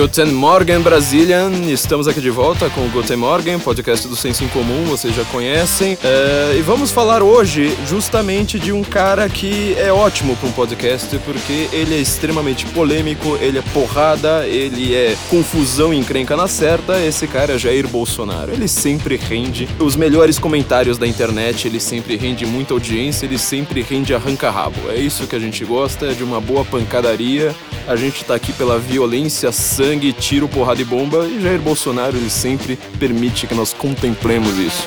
Guten Morgen Brazilian, estamos aqui de volta com o Guten Morgen, podcast do Senso em Comum, vocês já conhecem. É, e vamos falar hoje justamente de um cara que é ótimo para um podcast, porque ele é extremamente polêmico, ele é porrada, ele é confusão e encrenca na certa. Esse cara é Jair Bolsonaro. Ele sempre rende os melhores comentários da internet, ele sempre rende muita audiência, ele sempre rende arranca-rabo. É isso que a gente gosta, é de uma boa pancadaria. A gente tá aqui pela violência, sangue, tiro, porrada e bomba, e Jair Bolsonaro ele sempre permite que nós contemplemos isso.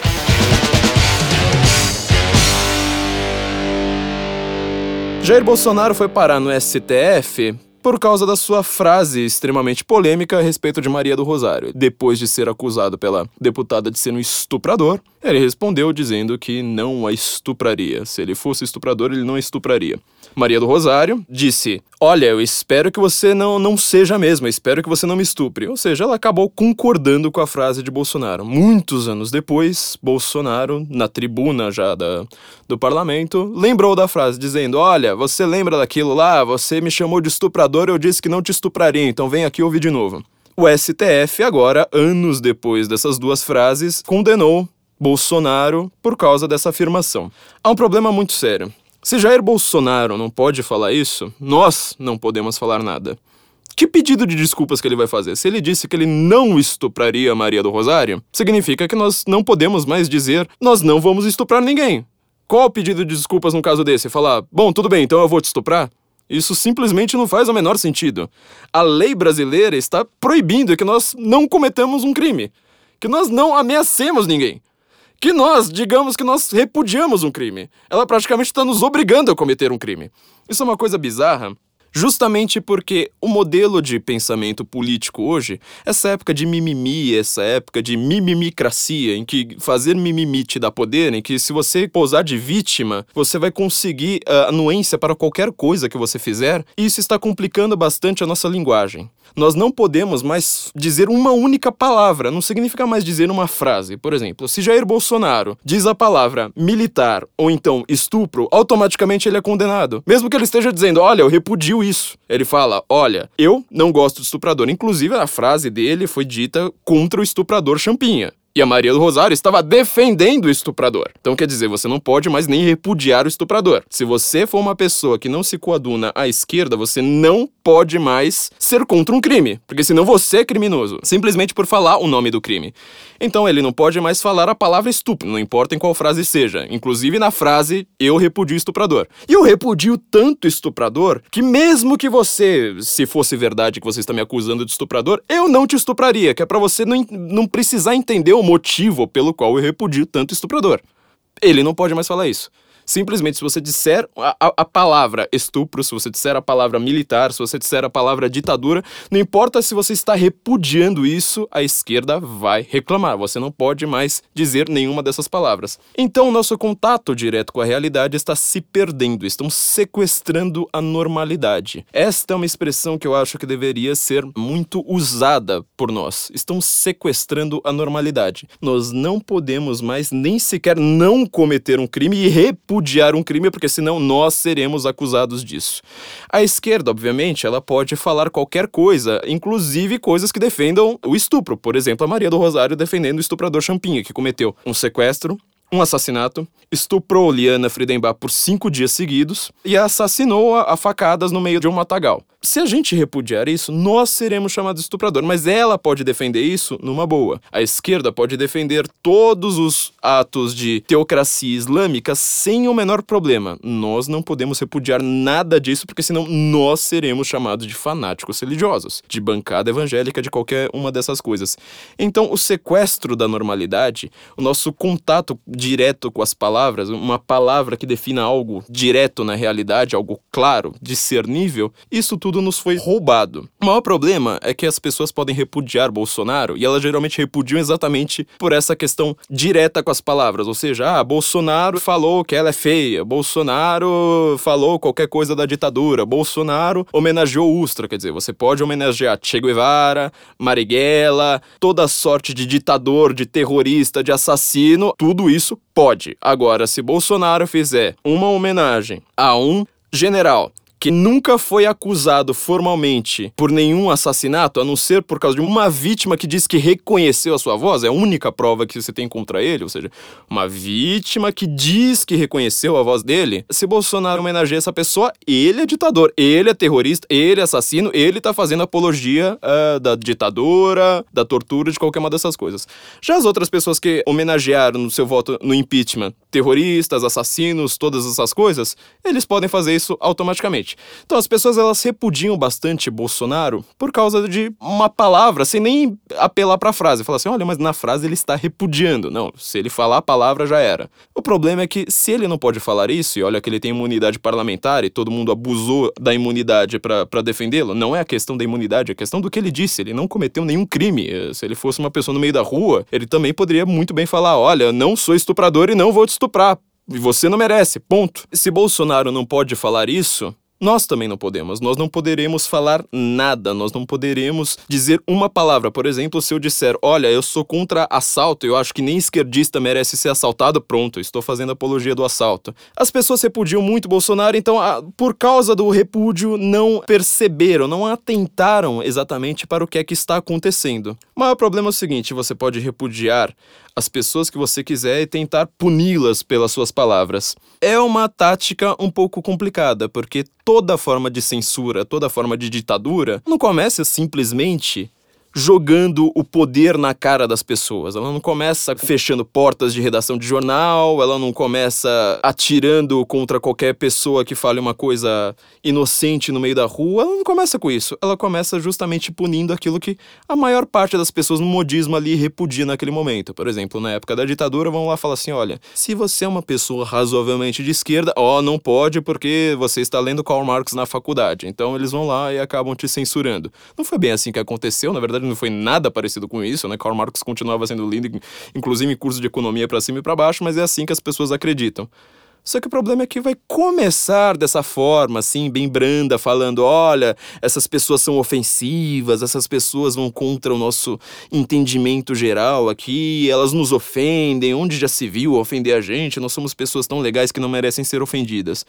Jair Bolsonaro foi parar no STF por causa da sua frase extremamente polêmica a respeito de Maria do Rosário. Depois de ser acusado pela deputada de ser um estuprador, ele respondeu dizendo que não a estupraria. Se ele fosse estuprador, ele não a estupraria. Maria do Rosário disse: Olha, eu espero que você não, não seja mesmo, eu espero que você não me estupre. Ou seja, ela acabou concordando com a frase de Bolsonaro. Muitos anos depois, Bolsonaro, na tribuna já da, do parlamento, lembrou da frase, dizendo: Olha, você lembra daquilo lá? Você me chamou de estuprador, eu disse que não te estupraria, então vem aqui ouvir de novo. O STF, agora, anos depois dessas duas frases, condenou Bolsonaro por causa dessa afirmação. Há um problema muito sério. Se Jair Bolsonaro não pode falar isso, nós não podemos falar nada. Que pedido de desculpas que ele vai fazer? Se ele disse que ele não estupraria Maria do Rosário, significa que nós não podemos mais dizer nós não vamos estuprar ninguém. Qual o pedido de desculpas num caso desse? Falar, bom, tudo bem, então eu vou te estuprar? Isso simplesmente não faz o menor sentido. A lei brasileira está proibindo que nós não cometamos um crime, que nós não ameacemos ninguém que nós digamos que nós repudiamos um crime. Ela praticamente está nos obrigando a cometer um crime. Isso é uma coisa bizarra, justamente porque o modelo de pensamento político hoje, essa época de mimimi, essa época de mimimicracia, em que fazer mimimi te dá poder, em que se você pousar de vítima, você vai conseguir a anuência para qualquer coisa que você fizer, isso está complicando bastante a nossa linguagem. Nós não podemos mais dizer uma única palavra, não significa mais dizer uma frase. Por exemplo, se Jair Bolsonaro diz a palavra militar ou então estupro, automaticamente ele é condenado. Mesmo que ele esteja dizendo, olha, eu repudio isso. Ele fala, olha, eu não gosto de estuprador. Inclusive, a frase dele foi dita contra o estuprador Champinha. E a Maria do Rosário estava defendendo o estuprador. Então quer dizer, você não pode mais nem repudiar o estuprador. Se você for uma pessoa que não se coaduna à esquerda, você não pode mais ser contra um crime, porque senão você é criminoso, simplesmente por falar o nome do crime. Então ele não pode mais falar a palavra estupro, não importa em qual frase seja, inclusive na frase eu repudio estuprador. E eu repudio tanto estuprador que mesmo que você, se fosse verdade que você está me acusando de estuprador, eu não te estupraria, que é para você não, não precisar entender o motivo pelo qual eu repudio tanto estuprador. Ele não pode mais falar isso. Simplesmente, se você disser a, a, a, palavra estupro, se você disser a palavra militar, se você disser a palavra ditadura, não importa se você está repudiando isso, a esquerda vai reclamar. Você não pode mais dizer nenhuma dessas palavras. Então, o nosso contato direto com a realidade está se perdendo, estão sequestrando a normalidade. Esta é uma expressão que eu acho que deveria ser muito usada por nós. Estão sequestrando a normalidade. Nós não podemos mais nem sequer não cometer um crime e repudiar repudiar um crime, porque senão nós seremos acusados disso. A esquerda, obviamente, ela pode falar qualquer coisa, inclusive coisas que defendam o estupro. Por exemplo, a Maria do Rosário defendendo o estuprador Champinha, que cometeu um sequestro, um assassinato, estuprou Liana Friedenbach por cinco dias seguidos e assassinou-a a facadas no meio de um matagal. Se a gente repudiar isso, nós seremos chamados de estuprador, mas ela pode defender isso numa boa. A esquerda pode defender todos os atos de teocracia islâmica sem o menor problema. Nós não podemos repudiar nada disso, porque senão nós seremos chamados de fanáticos religiosos, de bancada evangélica, de qualquer uma dessas coisas. Então, o sequestro da normalidade, o nosso contato direto com as palavras, uma palavra que defina algo direto na realidade, algo claro, discernível, isso tudo nos foi roubado. O maior problema é que as pessoas podem repudiar Bolsonaro e elas geralmente repudiam exatamente por essa questão direta com as palavras, ou seja, ah, Bolsonaro falou que ela é feia, Bolsonaro falou qualquer coisa da ditadura, Bolsonaro homenageou Ustra, quer dizer, você pode homenagear Che Guevara, Marighella, toda sorte de ditador, de terrorista, de assassino, tudo isso pode. Agora, se Bolsonaro fizer uma homenagem a um general que nunca foi acusado formalmente por nenhum assassinato, a não ser por causa de uma vítima que diz que reconheceu a sua voz, é a única prova que você tem contra ele, ou seja, uma vítima que diz que reconheceu a voz dele, se Bolsonaro homenageia essa pessoa, ele é ditador, ele é terrorista, ele é assassino, ele tá fazendo apologia uh, da ditadura, da tortura, de qualquer uma dessas coisas. Já as outras pessoas que homenagearam no seu voto no impeachment, terroristas, assassinos, todas essas coisas, eles podem fazer isso automaticamente. Então as pessoas elas repudiam bastante Bolsonaro por causa de uma palavra, sem nem apelar para a frase. Falar assim, olha, mas na frase ele está repudiando. Não, se ele falar a palavra já era. O problema é que se ele não pode falar isso, e olha que ele tem imunidade parlamentar e todo mundo abusou da imunidade para defendê-lo, não é a questão da imunidade, é a questão do que ele disse. Ele não cometeu nenhum crime. Se ele fosse uma pessoa no meio da rua, ele também poderia muito bem falar: olha, não sou estuprador e não vou te estuprar. E você não merece, ponto. Se Bolsonaro não pode falar isso, nós também não podemos. Nós não poderemos falar nada. Nós não poderemos dizer uma palavra. Por exemplo, se eu disser, olha, eu sou contra assalto, eu acho que nem esquerdista merece ser assaltado, pronto, estou fazendo apologia do assalto. As pessoas repudiam muito Bolsonaro, então, por causa do repúdio, não perceberam, não atentaram exatamente para o que é que está acontecendo. O maior problema é o seguinte: você pode repudiar as pessoas que você quiser e tentar puni-las pelas suas palavras. É uma tática um pouco complicada, porque toda forma de censura, toda forma de ditadura não começa simplesmente jogando o poder na cara das pessoas. Ela não começa fechando portas de redação de jornal, ela não começa atirando contra qualquer pessoa que fale uma coisa inocente no meio da rua. Ela não começa com isso. Ela começa justamente punindo aquilo que a maior parte das pessoas no modismo ali repudia naquele momento. Por exemplo, na época da ditadura, vão lá falar assim: olha, se você é uma pessoa razoavelmente de esquerda, ó, não pode porque você está lendo Karl Marx na faculdade. Então eles vão lá e acabam te censurando. Não foi bem assim que aconteceu, na verdade não foi nada parecido com isso, né? Karl Marx continuava sendo lindo, inclusive em curso de economia para cima e para baixo, mas é assim que as pessoas acreditam. Só que o problema é que vai começar dessa forma, assim, bem branda, falando: olha, essas pessoas são ofensivas, essas pessoas vão contra o nosso entendimento geral aqui, elas nos ofendem, onde já se viu ofender a gente, nós somos pessoas tão legais que não merecem ser ofendidas.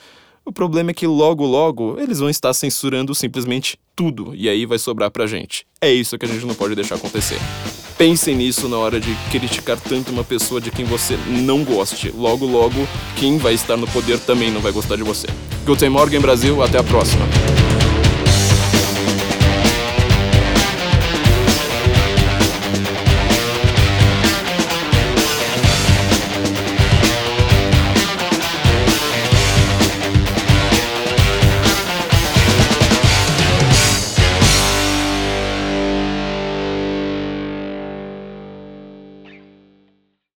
O problema é que logo, logo, eles vão estar censurando simplesmente tudo, e aí vai sobrar pra gente. É isso que a gente não pode deixar acontecer. Pensem nisso na hora de criticar tanto uma pessoa de quem você não goste. Logo, logo, quem vai estar no poder também não vai gostar de você. Guten Morgen, Brasil. Até a próxima.